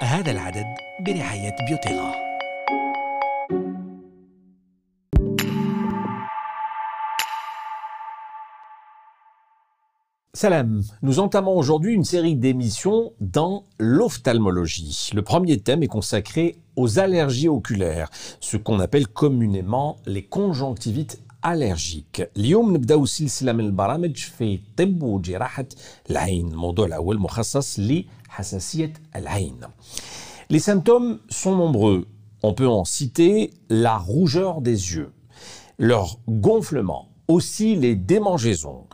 هذا العدد برعاية بيوتيغا Salam, nous entamons aujourd'hui une série d'émissions dans l'ophtalmologie. Le premier thème est consacré aux allergies oculaires, ce qu'on appelle communément les conjonctivites allergiques. اليوم نبداو سلسلة من البرامج في طب وجراحة العين. الموضوع الأول مخصص لحساسية العين. Les symptômes sont nombreux. On peut en citer la rougeur des yeux, leur gonflement, aussi les démangeaisons,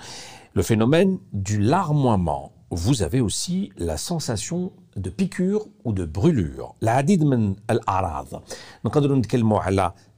le phénomène du larmoiement. Vous avez aussi la sensation de piqûre ou de brûlure. La hadid al-arad.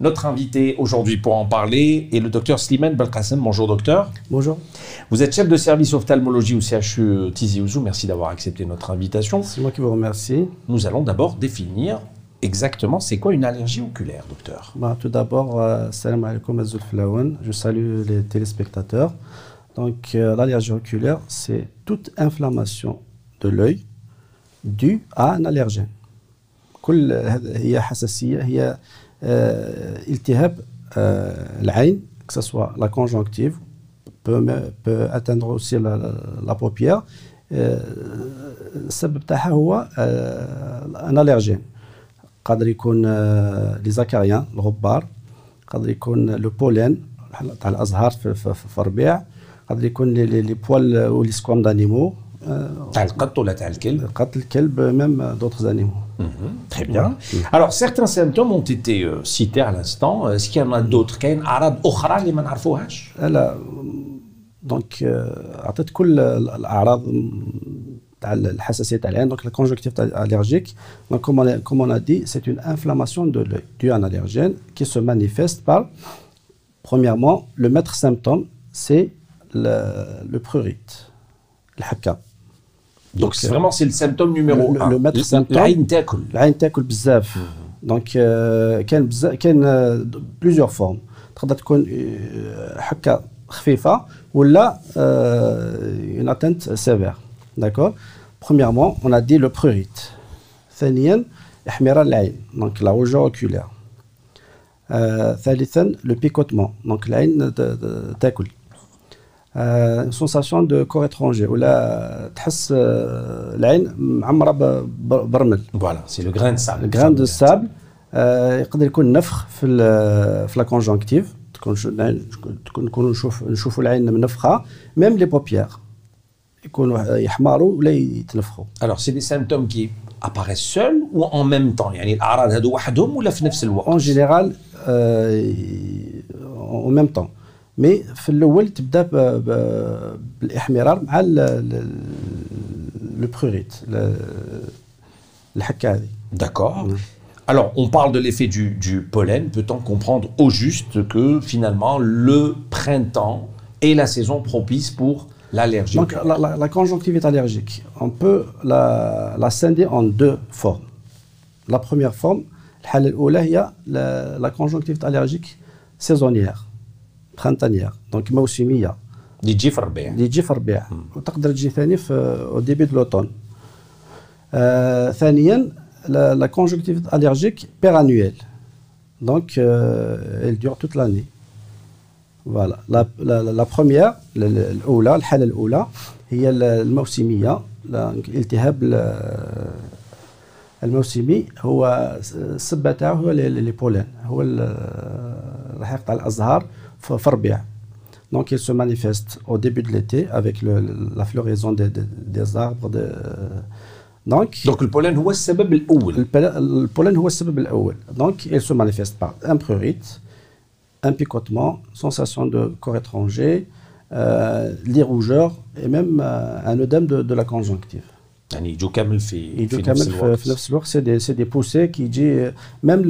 Notre invité aujourd'hui pour en parler est le docteur Slimane Belkacem. Bonjour docteur. Bonjour. Vous êtes chef de service ophtalmologie au CHU Tizi Ouzou. Merci d'avoir accepté notre invitation. C'est moi qui vous remercie. Nous allons d'abord définir exactement c'est quoi une allergie oculaire, docteur. Bah, tout d'abord, euh, salam alaikum Je salue les téléspectateurs. Donc, euh, l'allergie oculaire, c'est toute inflammation de l'œil due à un allergène. كل هي حساسيه هي التهاب العين que ce soit la conjonctive peut, peut atteindre aussi la, paupière. السبب تاعها هو ان الرجين قادر يكون لي زكاريان الغبار. قادر يكون لو بولين تاع الأزهار في, في, الربيع. قادر يكون لي بوال ou les squames d'animaux تاع القط ولا تاع الكلب القط الكلب même d'autres animaux Très bien. Alors, certains symptômes ont été euh, cités à l'instant. Est-ce qu'il y en a d'autres كاين أعراض أخرى اللي ما نعرفوهاش؟ لا دونك عطيت كل الأعراض تاع الحساسية تاع العين دونك الكونجكتيف allergique donc comme on, a, comme on a dit c'est une inflammation de l'œil due à un allergène qui se manifeste par premièrement le maître symptôme c'est le, le prurite الحكة Donc, c'est vraiment c'est le symptôme numéro le, 1. le maître symptôme العين تاكل. العين تاكل بزاف دونك كاين بزاف كاين بليزيور فورم تقدر تكون حكه خفيفه ولا une atteinte sévère d'accord premièrement on a dit le prurite ثانيا احمرار العين دونك لا روجور اوكولير ثالثا لو بيكوتمون دونك العين تاكل une sensation de corps étranger ولا تحس العين معمره برمل Voilà, c'est le grain de sable. le grain de sable يقدر يكون نفخ في في لا كونجونكتيف تكون تكون نكونوا نشوف نشوفوا العين منفخه ميم لي بوبيير يكونوا يحمروا ولا يتنفخوا Alors, c'est des symptômes qui apparaissent seuls ou en même temps يعني الأعراض هذو وحدهم ولا في نفس الوقت؟ en général en même temps مي في الاول تبدا بالاحمرار مع لو بروريت الحكه هذه D'accord. Alors, on parle de l'effet du, du pollen. Peut-on comprendre au juste que finalement le printemps est la saison propice pour l'allergie Donc, la, la, la, conjonctivite allergique, on peut la, la scinder en deux formes. La première forme, الحالة الأولى هي la conjonctivite allergique saisonnière. برانتانيير دونك موسمية. اللي تجي في الربيع. اللي تجي في الربيع. وتقدر تجي ثاني في أو ديبي دو لوتون آه ثانيا لا كونجكتيف الرجيك بيرانويل دونك elle dure toute l'année. فوالا لا لا بروميير الاولى الحاله الاولى هي الموسمية. الالتهاب الموسمي هو السبه تاعو هو لي بولين هو الرحيق تاع الأزهار. في الربيع Donc, il se manifeste au début de l'été avec le, la floraison des, des, des arbres. De, donc, donc, le pollen هو السبب الأول. Le pollen هو السبب الأول. Donc, il se manifeste par un prurite, un picotement, sensation de corps étranger, euh, les rougeurs et même euh, un œdème de, de, la conjonctive. يعني يجوا كامل في يجوا في كامل نفس في, الوقت في نفس الوقت سي دي سي دي بوسي كي يجي ميم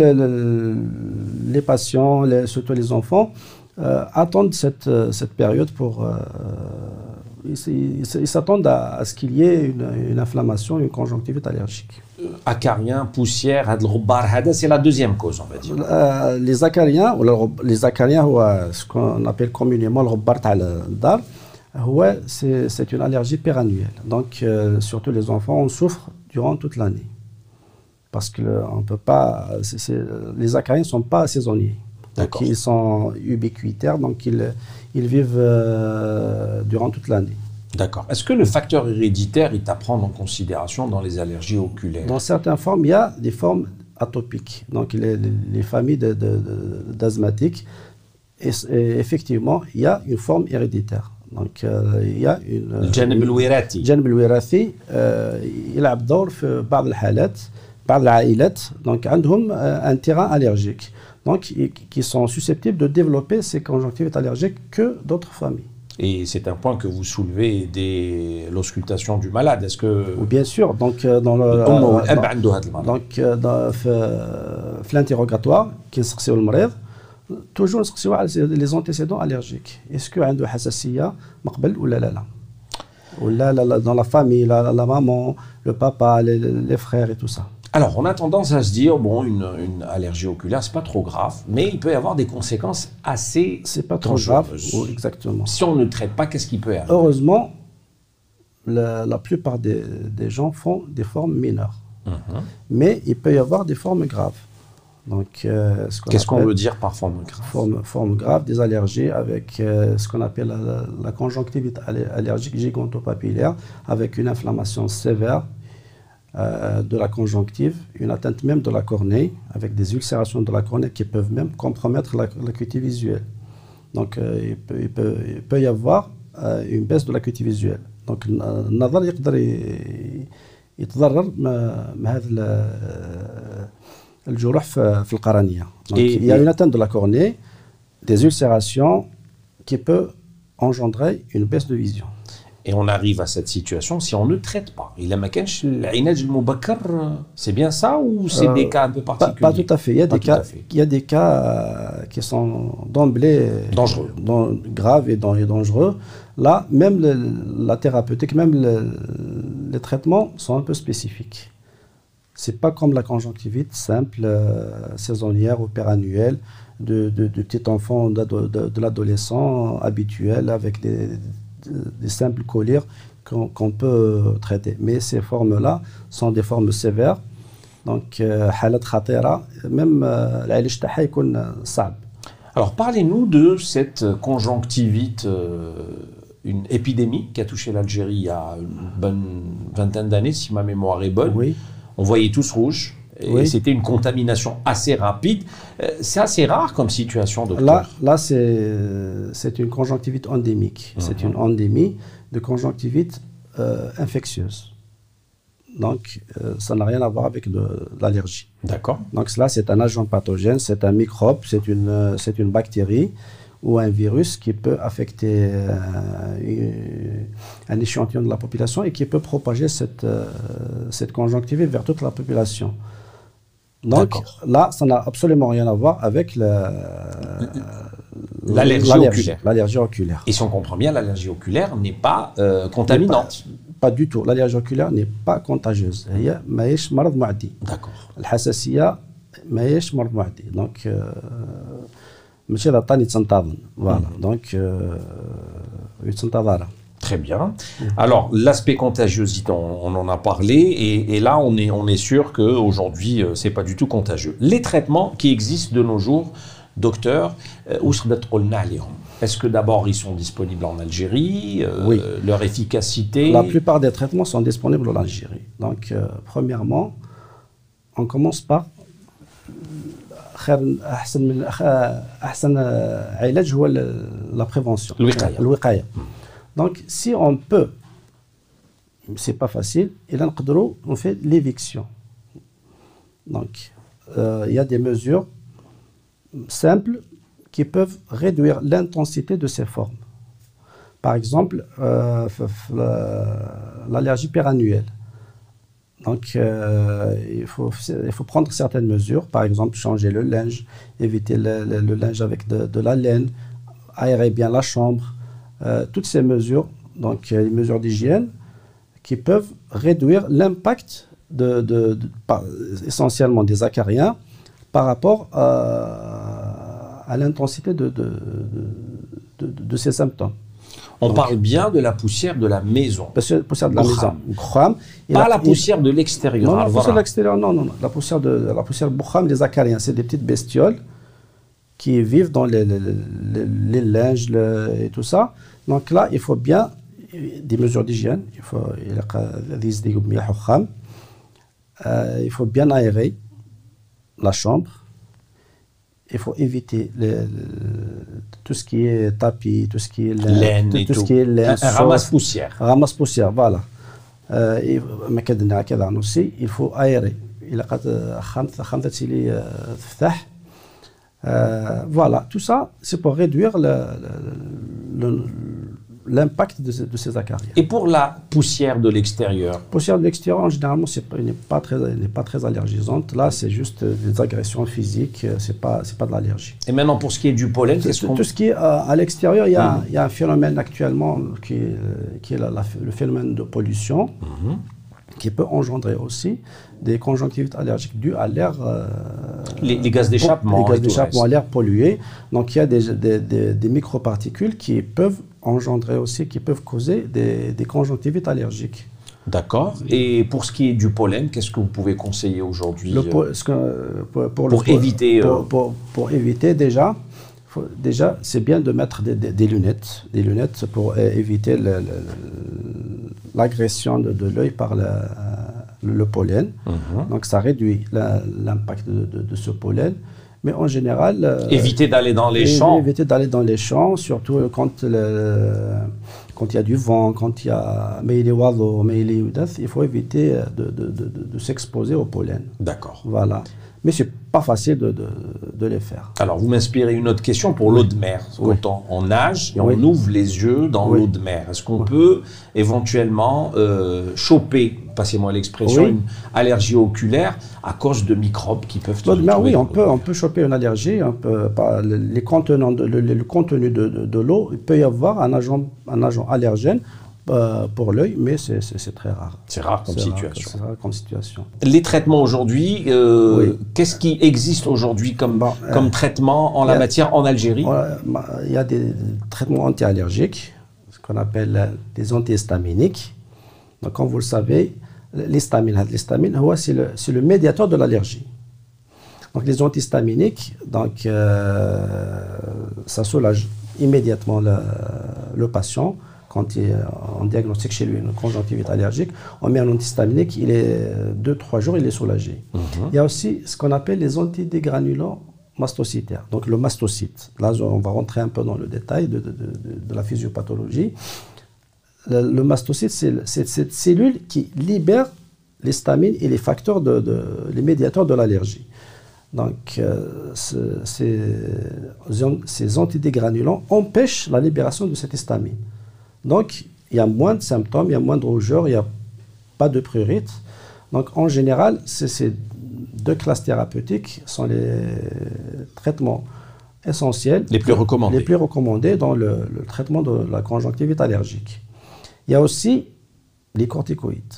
لي باسيون سورتو لي زونفون euh, attendent cette, euh, cette, période pour... Euh, ils s'attendent à, ce qu'il y ait une, inflammation, une conjonctivite allergique. Acariens, poussière, c'est la deuxième cause, on va dire. Euh, les acariens, les acariens, ce qu'on appelle communément le robbar dar, ouais, c'est une allergie pérannuelle. Donc, surtout les enfants, on souffre durant toute l'année. Parce que on peut pas, les acariens ne sont pas saisonniers. donc D'accord. ils sont ubiquitaires donc ils ils vivent euh, durant toute l'année D'accord. Est-ce que le facteur héréditaire est à prendre en considération dans les allergies oculaires Dans certaines formes, il y a des formes atopiques, donc les, les- les familles de- de- de- d'asthmatiques. Et, s- et effectivement, il y a une forme héréditaire. Donc euh, il y a une. الجانب الوراثي الجانب الوراثي آه، يلعب دور في بعض الحالات بعض العائلات donc عندهم euh, un terrain allergique donc i- qui sont susceptibles de développer ces conjonctivites allergiques que d'autres familles. Et c'est un point que vous soulevez dès l'auscultation du malade. Est-ce que Ou bien sûr, donc euh, dans le الأم dans- والأب عنده هذا المرض؟ دونك dans- في في الانتيروغاتوار كي نسقسيو المريض توجور نسقسيو على لي زونتيسيدون الرجيك اسكو عنده حساسيه من قبل ولا لا لا ولا لا لا dans la famille la, la maman le papa les, les frères et tout ça Alors, on a tendance à se dire, bon, une, une allergie oculaire, c'est pas trop grave, mais il peut y avoir des conséquences assez c'est pas trop grave. exactement. Si on ne traite pas, qu'est-ce qui peut arriver? Heureusement la, la plupart des, des gens font des formes mineures. Mhm. mais il peut y avoir des formes graves. Donc euh, Qu'est-ce qu'on veut dire par forme grave? forme, forme grave des allergies avec euh, ce qu'on appelle la, la- conjonctivite aller- allergique gigantopapillaire avec une inflammation sévère euh, de la conjonctive, une atteinte même de la cornée avec des ulcérations de la cornée qui peuvent même compromettre la- l'acuité visuelle. Donc euh, il, peut, il peut- il peut y avoir euh, une baisse de l'acuité visuelle. Donc الن- النظر يقدر ي- يتضرر ما ما هذا ال- الجروح في في القرنية. Donc, Et- il y a et- une atteinte de la cornée, des ulcérations qui peut engendrer une baisse de vision. Et on arrive à cette situation si on ne traite pas. Il a c'est bien ça ou c'est des euh, cas un peu particuliers pas, tout à fait. Il y a, des cas, euh, qui sont d'emblée dangereux. Graves et, dangereux. Là, même la thérapeutique, même les traitements sont un peu spécifiques. C'est pas comme la conjonctivite simple, euh, saisonnière ou de, de, de petit enfant, de l'adolescent habituel avec des des simples colères qu'on peut euh, traiter. Mais ces formes-là sont des formes sévères. Donc, euh, halat khatira, même euh, l'alish sab. Alors, parlez-nous de cette conjonctivite, une épidémie qui a touché l'Algérie il y a une bonne vingtaine d'années, si ma mémoire est bonne. On voyait tous rouge. Et Oui. c'était une contamination assez rapide. Euh, c'est assez rare comme situation, docteur. Là, là c'est c'est une conjonctivite endémique. C'est une endémie de conjonctivite euh, infectieuse. Donc, euh, ça n'a rien à voir avec l'allergie. D'accord. Donc, cela, c'est un agent pathogène, c'est un microbe, c'est une, euh, c'est une bactérie ou un virus qui peut affecter euh, un échantillon de la population et qui peut propager cette, euh, cette conjonctivite vers toute la population. Donc D'accord. là, ça n'a absolument rien à voir avec le- L'allergie oculaire. L'allergie oculaire. Et si on comprend bien, l'allergie oculaire n'est pas euh, contaminante. Pas du tout. L'allergie oculaire n'est pas contagieuse. هي ماهيش مرض معدي. D'accord. الحساسيه ماهيش مرض معدي دونك آه، ماشي هذا طاني تنتظن فوالا دونك آه، يتنتظر Très bien. Alors, l'aspect contagiosité, on, on en a parlé, et, et là, on est, on est sûr qu'aujourd'hui, euh, c'est pas du tout contagieux. Les traitements qui existent de nos jours, docteur, euh, où se تقولنا عليهم est-ce que d'abord ils sont disponibles en Algérie euh, Oui. Leur efficacité La plupart des traitements sont disponibles en Algérie. Donc, euh, premièrement, on commence par خير احسن من أخ- احسن علاج هو ال- la prévention الوقاية. الوقايه donc, si on peut, c'est pas facile, et là, on fait l'éviction. Donc, euh, il y a des mesures simples qui peuvent réduire l'intensité de ces formes. Par exemple, euh, euh, l'allergie pérannuelle. Donc, il, faut, prendre certaines mesures, par exemple, changer le linge, éviter le, linge avec de, de la laine, aérer bien la chambre, euh, toutes ces mesures, donc les mesures d'hygiène, qui peuvent réduire l'impact de, essentiellement des acariens par rapport à, à l'intensité de, de, ces symptômes. On parle bien de la poussière de la maison. La poussière de la maison. Pas la poussière de l'extérieur. Non, la poussière de l'extérieur, non, non, La poussière de la poussière boukham, les acariens, c'est des petites bestioles qui vivent dans les, les, linges et tout ça. Donc là, il faut bien des mesures d'hygiène. Il faut, euh, il faut bien aérer la chambre il faut éviter tout ce qui est tapis, tout ce qui est laine, tout, ce qui est laine, ramasse poussière. Ramasse poussière, voilà. Euh, aussi, il faut aérer. Il a voilà, tout ça, c'est pour réduire l'impact de, ces acariens. Et pour la poussière de l'extérieur? Poussière de l'extérieur, généralement, n'est pas, très, pas très allergisante. Là, c'est juste des agressions physiques, ce n'est pas, pas de l'allergie. Et maintenant, pour ce qui est du pollen, qu'est-ce Tout ce qui est euh, à l'extérieur, il y, a, y, a un phénomène actuellement qui est, qui est le phénomène de pollution. Mhm. Qui peut engendrer aussi des conjonctivites allergiques dues à l'air. Euh, les, gaz d'échappement. Les gaz d'échappement à l'air pollué. Donc il y a des, des, des, des microparticules qui peuvent engendrer aussi, qui peuvent causer des, des conjonctivites allergiques. D'accord. Et pour ce qui est du pollen, qu'est-ce que vous pouvez conseiller aujourd'hui euh, pour, pour, éviter euh, pour, pour, éviter déjà, déjà c'est bien de mettre des, des, lunettes, des lunettes pour éviter l'agression de, de l'œil par le, le pollen. Mhm. Donc ça réduit l'impact de, de, ce pollen. Mais en général. Euh, éviter d'aller dans les champs. Éviter d'aller dans les champs, surtout quand le, quand il y a du vent, quand il y a il faut éviter de, de, de, de s'exposer au pollen. D'accord. Voilà. Mais c'est pas facile de, de, les faire. Alors, vous m'inspirez une autre question pour l'eau de mer. Quand on, nage et on ouvre les yeux dans l'eau de mer, est-ce qu'on peut éventuellement euh, choper, passez-moi l'expression, une allergie oculaire à cause de microbes qui peuvent... L'eau de mer, oui, on peut, on peut choper une allergie. On peut, les contenants le, contenu de, l'eau, il peut y avoir un agent, un agent allergène euh, pour l'œil, mais c'est très rare. C'est rare comme situation. C'est rare comme situation. Les traitements aujourd'hui, euh, qu'est-ce qui existe aujourd'hui comme, comme euh, traitement en la matière en Algérie? Il y a des traitements anti-allergiques, ce qu'on appelle des antihistaminiques. Donc, comme vous le savez, l'histamine, l'histamine, c'est le, le, médiateur de l'allergie. Donc, les antihistaminiques, donc, ça soulage immédiatement le, le patient quand on diagnostique chez lui une conjonctivite allergique, on met un antihistaminique, il est 2-3 jours, il est soulagé. Mhm. Il y a aussi ce qu'on appelle les antidégranulants mastocytaires, donc le mastocyte. Là, on va rentrer un peu dans le détail de, la physiopathologie. Le, mastocyte, c'est cette cellule qui libère l'histamine et les facteurs, de, les médiateurs de l'allergie. Donc, euh, ces, ces antidégranulants empêchent la libération de cette histamine. Donc, il y a moins de symptômes, il y a moins de rougeur, il n'y a pas de prurite. Donc, en général, ces deux classes thérapeutiques sont les traitements essentiels. Les plus recommandés. Les plus recommandés dans le, traitement de la conjonctivite allergique. Il y a aussi les corticoïdes.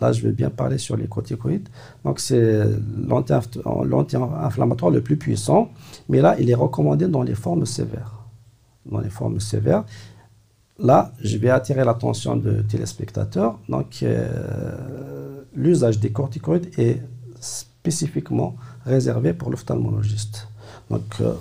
Là, je vais bien parler sur les corticoïdes. Donc, c'est l'anti-inflammatoire le plus puissant, mais là, il est recommandé dans les formes sévères. Dans les formes sévères. Là, je vais attirer l'attention de téléspectateurs. Donc, euh, l'usage des corticoïdes est spécifiquement réservé pour l'ophtalmologiste. Donc, euh,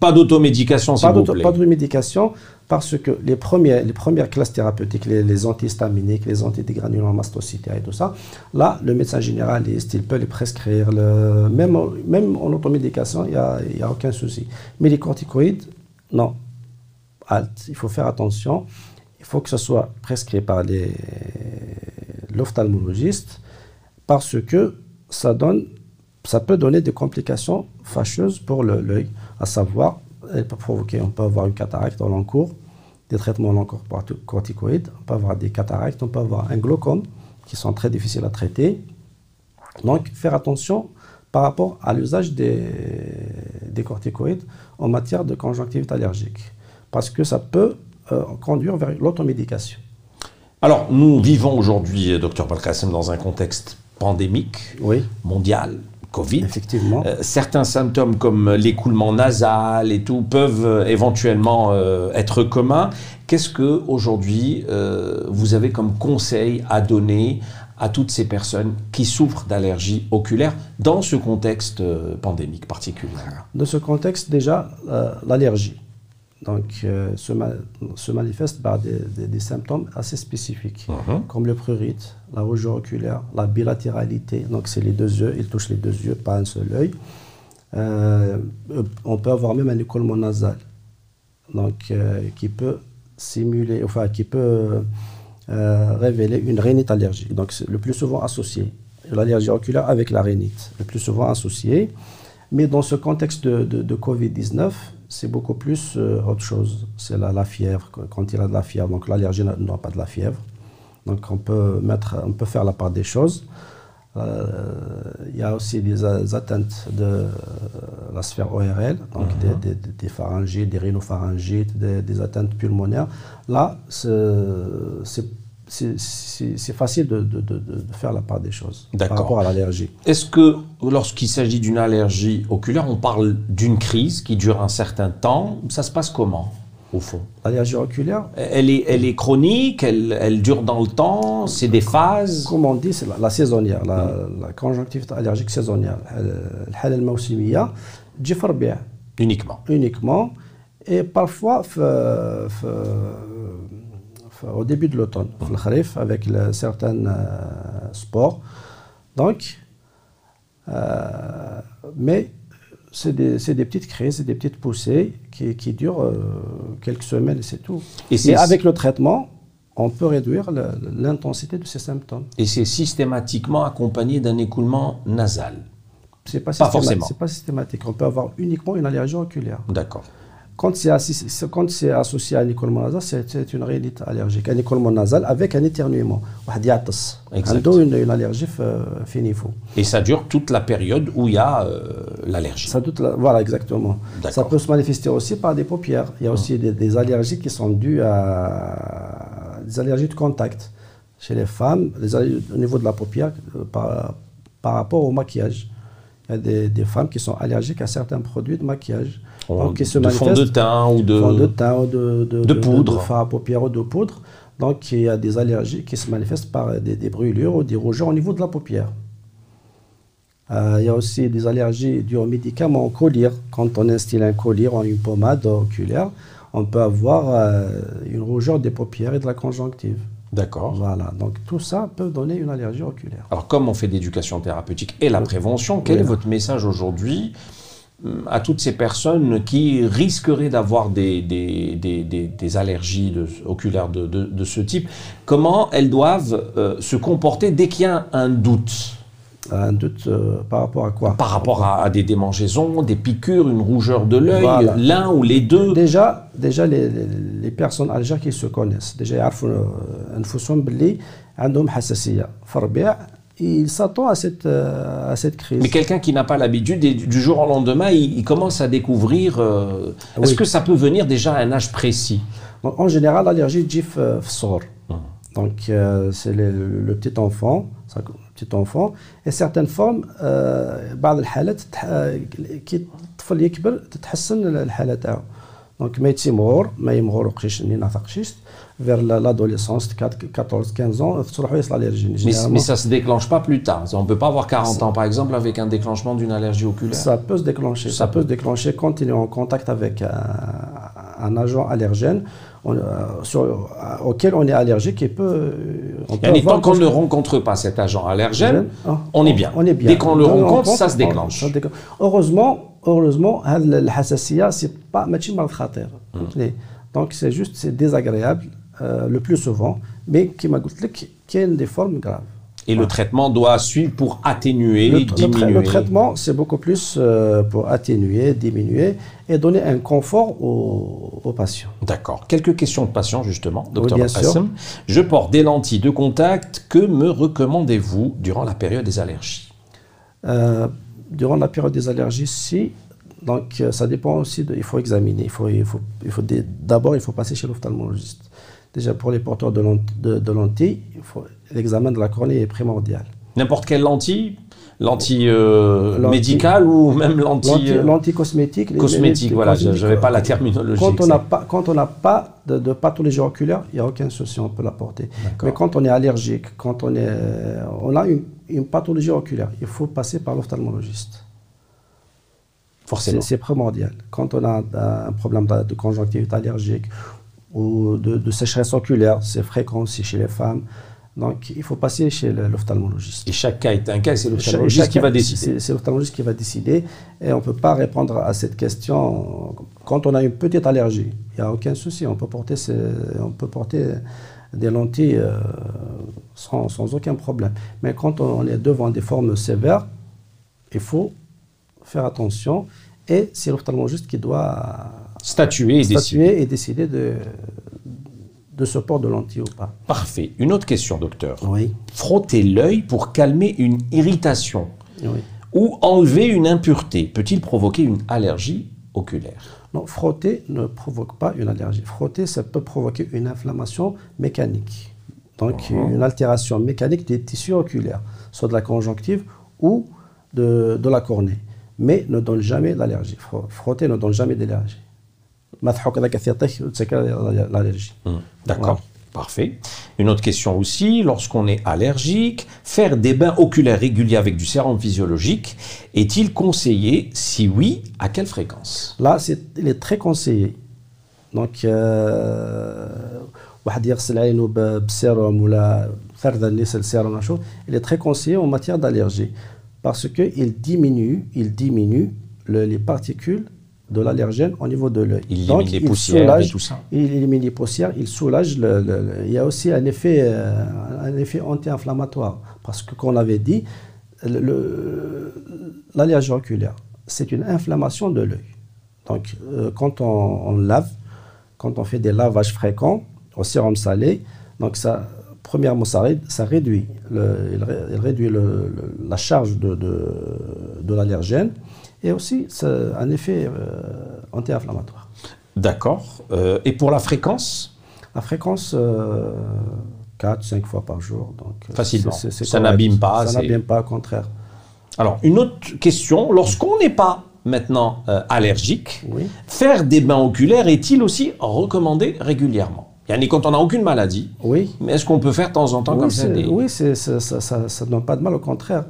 pas, d'automédication, s'il vous plaît. Pas d'automédication, parce que les, premières, les premières classes thérapeutiques, les, antihistaminiques, les antidégranulants mastocytaires et tout ça, là, le médecin généraliste, il peut les prescrire. Le, même, même en automédication, il n'y a, a aucun souci. Mais les corticoïdes, non il faut faire attention. Il faut que ce soit prescrit par l'ophtalmologiste parce que ça, donne, ça peut donner des complications fâcheuses pour l'œil, à savoir, elle peut provoquer, on peut avoir une cataracte dans l'encours, des traitements long corticoïdes, on peut avoir des cataractes, on peut avoir un glaucome qui sont très difficiles à traiter. Donc, faire attention par rapport à l'usage des, des, corticoïdes en matière de conjonctivite allergique, parce que ça peut euh, conduire vers l'automédication. Alors, nous vivons aujourd'hui, docteur Balkasem, dans un contexte pandémique, oui. mondial, Covid. Effectivement. Euh, certains symptômes comme l'écoulement nasal et tout peuvent euh, éventuellement euh, être communs. Qu'est-ce que aujourd'hui vous avez comme conseil à donner à toutes ces personnes qui souffrent d'allergies oculaires dans ce contexte pandémique particulier Dans ce contexte, déjà, l'allergie donc, euh, se, se, manifeste par des, des, symptômes assez spécifiques, mhm. comme le prurite, la rougeur oculaire, la bilatéralité. Donc, c'est les deux yeux, il touche les deux yeux, pas un seul œil. Euh, on peut avoir même un écoulement nasal, donc, euh, qui peut simuler, enfin, qui peut révéler une rhinite allergique. Donc, c'est le plus souvent associé. L'allergie oculaire avec la rhinite, le plus souvent associé. Mais dans ce contexte de, de, de Covid-19, c'est beaucoup plus euh, autre chose. C'est la, fièvre, quand il a de la fièvre. Donc l'allergie n'a pas de la fièvre. Donc on peut, mettre, on peut faire la part des choses. Euh, il y a aussi des, atteintes de euh, la sphère ORL, donc mhm. des, des, pharyngites, des rhinopharyngites, des, atteintes pulmonaires. Là, c'est c'est facile de, de, de, faire la part des choses par rapport à l'allergie. Est-ce que lorsqu'il s'agit d'une allergie oculaire, on parle d'une crise qui dure un certain temps Ça se passe comment au fond? L'allergie oculaire? Elle est, elle est chronique, elle, elle dure dans le temps, c'est des phases? Comme on dit, c'est la, saisonnière, la, la, conjonctivite allergique saisonnière. Uniquement. Uniquement. Et parfois, au début de l'automne, avec certains euh, sports. Donc, euh, mais c'est des, des, petites crises, des petites poussées qui, qui durent euh, quelques semaines et c'est tout. Et, avec le traitement, on peut réduire l'intensité de ces symptômes. Et c'est systématiquement accompagné d'un écoulement nasal C'est pas, pas forcément. C'est pas systématique. On peut avoir uniquement une allergie oculaire. D'accord. Quand c'est associé à un écoulement nasal, c'est une rhinite allergique. Un écoulement nasal avec un éternuement. Exact. Une, une allergie finifo. Et ça dure toute la période où il y a euh, l'allergie. Voilà, exactement. Ça peut se manifester aussi par des paupières. Il y a hum. aussi des, allergies qui sont dues à des allergies de contact. Chez les femmes, au niveau de la paupière, euh, par, par rapport au maquillage. Il y a des, des femmes qui sont allergiques à certains produits de maquillage. Donc, qui se de fond de teint ou de, fond de, teint, ou de, de, de poudre. De, fard à paupières ou de poudre. Donc, il y a des allergies qui se manifestent par des, des brûlures ou des rougeurs au niveau de la paupière. Euh, il y a aussi des allergies dues aux médicaments, au collier. Quand on instille un collier ou une pommade oculaire, on peut avoir euh, une rougeur des paupières et de la conjonctive. D'accord. Voilà, donc tout ça peut donner une allergie oculaire. Alors, comme on fait d'éducation thérapeutique et la prévention, quel est votre message aujourd'hui à toutes ces personnes qui risqueraient d'avoir des, des, des, des, allergies de, oculaires de, de, ce type, comment elles doivent euh, se comporter dès qu'il y a un doute? Un doute euh, par rapport à quoi? Par rapport à, des démangeaisons, des piqûres, une rougeur de l'œil, l'un ou les deux. Déjà, déjà les, les, personnes allergiques qui se connaissent. Déjà, ils savent qu'ils ont une il s'attend à cette, euh, à cette crise. Mais quelqu'un qui n'a pas l'habitude, du jour au lendemain, il, commence à découvrir. Euh, est-ce que ça peut venir déjà à un âge précis En général, l'allergie GIF sort. Hum. Donc, euh, c'est le, petit enfant, petit enfant, et certaines formes, بعض الحالات كي الطفل يكبر تتحسن الحاله تاعو دونك ما يتيمغور ما يمغور قشيش ناثق قشيش vers l'adolescence, 14-15 ans, mais, mais ça ne se déclenche pas plus tard. On ne peut pas avoir 40 ans, par exemple, avec un déclenchement d'une allergie oculaire. Ça peut se déclencher. Ça, peut. se déclencher quand il est en contact avec un, agent allergène euh, sur, euh, auquel on est allergique et peut. On peut tant qu'on ne rencontre pas cet agent allergène, ah, on, est bien. on est bien. Dès qu'on le rencontre, ça se déclenche. Heureusement, heureusement, ce n'est pas hmm. Donc c'est juste c'est désagréable euh, le plus souvent, mais qui m'a y a des formes graves. Et le traitement doit suivre pour atténuer, Le, diminuer. le traitement, c'est beaucoup plus euh, pour atténuer, diminuer et donner un confort aux, aux patients. D'accord. Quelques questions de patients, justement, docteur. Hassan. Je porte des lentilles de contact. Que me recommandez-vous durant la période des allergies? Euh, durant la période des allergies, si, donc euh, ça dépend aussi, de, il faut examiner. Il faut, il faut, il faut dé- d'abord, il faut passer chez l'ophtalmologiste. Déjà, pour les porteurs de, lent- de- de lentilles, l'examen de la cornée est primordial. N'importe quelle lentille Lentille euh, Lentille- médicale ou même lentille, Lentille, euh, lentille cosmétique. cosmétique les- Voilà, je n'avais pas la terminologie. Quand on n'a pas, quand on pas de, de pathologie oculaire, il n'y a aucun souci, on peut la porter. D'accord. Mais quand on est allergique, quand on, est, on a une, une pathologie oculaire, il faut passer par l'ophtalmologiste. Forcément. C'est primordial. Quand on a un problème de, de conjonctivite allergique ou de, de sécheresse oculaire, c'est fréquent aussi chez les femmes. Donc, il faut passer chez l'ophtalmologiste. Et chaque cas est un cas, c'est l'ophtalmologiste qui va décider. C'est l'ophtalmologiste qui va décider et on ne peut pas répondre à cette question. Quand on a une petite allergie, il n'y a aucun souci, on peut porter, on peut porter des lentilles euh, sans, sans aucun problème. Mais quand on est devant des formes sévères, il faut faire attention et c'est l'ophtalmologiste qui doit Statuer et décider. statuer et décider de, de ce port de lentilles ou pas. Parfait. Une autre question, docteur. Oui, Frotter l'œil pour calmer une irritation oui. ou enlever une impureté peut-il provoquer une allergie oculaire? Non, frotter ne provoque pas une allergie. Frotter, ça peut provoquer une inflammation mécanique. Donc, une altération mécanique des tissus oculaires, soit de la conjonctive ou de, de la cornée mais ne donne jamais d'allergie. Frotter ne donne jamais d'allergie. l'allergie. Hmm, d'accord. Parfait. Une autre question aussi, lorsqu'on est allergique, faire des bains oculaires réguliers avec du sérum physiologique est-il conseillé? Si oui, à quelle fréquence? Là, il est très conseillé. Donc, euh, il est très conseillé en matière d'allergie parce que il diminue, il diminue le- les particules de l'allergène au niveau de l'œil. Il Donc, élimine les poussières et soulage- tout ça. Il élimine les poussières, il soulage. le- il y a aussi un effet, euh, un effet anti-inflammatoire parce que, comme on avait dit, le- le- l'allergie oculaire, c'est une inflammation de l'œil. Donc, euh, quand on, on lave, quand on fait des lavages fréquents au sérum salé, donc ça, premièrement, ça, ré- ça réduit, le, il, ré- il réduit le- le- la charge de, de, de l'allergène et aussi ça un effet euh, anti-inflammatoire. D'accord. Euh, et pour la fréquence? La fréquence, 4-5 fois par jour. Donc, euh, Facilement. Ça n'abîme pas, Ça n'abîme pas, au contraire. Alors, une autre question, lorsqu'on n'est pas maintenant euh, allergique, Oui. faire des bains oculaires est-il aussi recommandé régulièrement? Yani quand on n'a aucune maladie, oui. mais est-ce qu'on peut faire de temps en temps comme ça. Oui, ça, ça, ça, donne pas de mal, au contraire.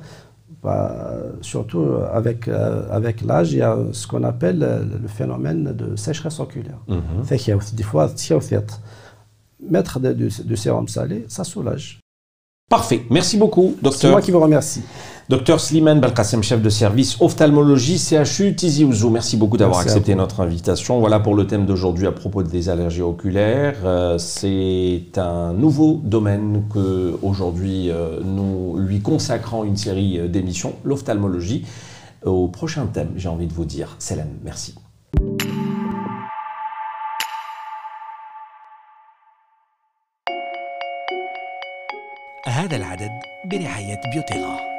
Bah, surtout euh, avec, euh, avec l'âge, il y a ce qu'on appelle euh, le phénomène de sécheresse oculaire. Mm des fois, si au fait, mettre du sérum salé, ça soulage. Parfait. Merci beaucoup, docteur. C'est moi qui vous remercie. Docteur Slimane Belkacem, chef de service ophtalmologie CHU Tizi Ouzou. Merci beaucoup d'avoir Merci à accepté notre invitation. Voilà pour le thème d'aujourd'hui à propos des allergies oculaires. Euh, C'est un nouveau domaine que aujourd'hui euh, nous lui consacrons une série euh, d'émissions, l'ophtalmologie. Au prochain thème, j'ai envie de vous dire, Célène, merci. هذا العدد برعاية بيوتيغا